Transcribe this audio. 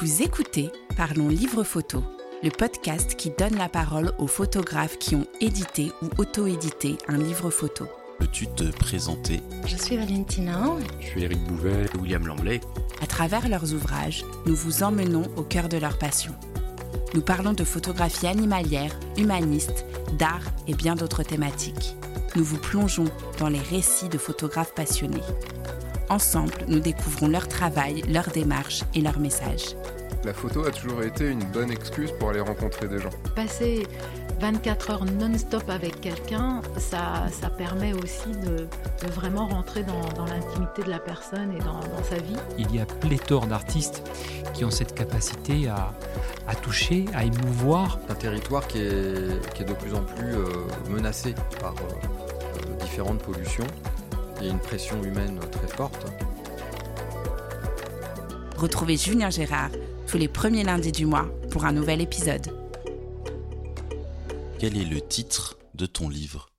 Vous écoutez Parlons Livre Photo, le podcast qui donne la parole aux photographes qui ont édité ou auto-édité un livre photo. Peux-tu te présenter? Je suis Valentina. Je suis Eric Bouvet. William Lamblay. À travers leurs ouvrages, nous vous emmenons au cœur de leur passion. Nous parlons de photographie animalière, humaniste, d'art et bien d'autres thématiques. Nous vous plongeons dans les récits de photographes passionnés. Ensemble, nous découvrons leur travail, leur démarche et leur message. La photo a toujours été une bonne excuse pour aller rencontrer des gens. Passer 24 heures non-stop avec quelqu'un, ça, ça permet aussi de, de vraiment rentrer dans, dans l'intimité de la personne et dans, dans sa vie. Il y a pléthore d'artistes qui ont cette capacité à, à toucher, à émouvoir. Un territoire qui est, qui est de plus en plus euh, menacé par euh, différentes pollutions. Il y a une pression humaine très forte. Retrouvez Julien Gérard tous les premiers lundis du mois pour un nouvel épisode. Quel est le titre de ton livre?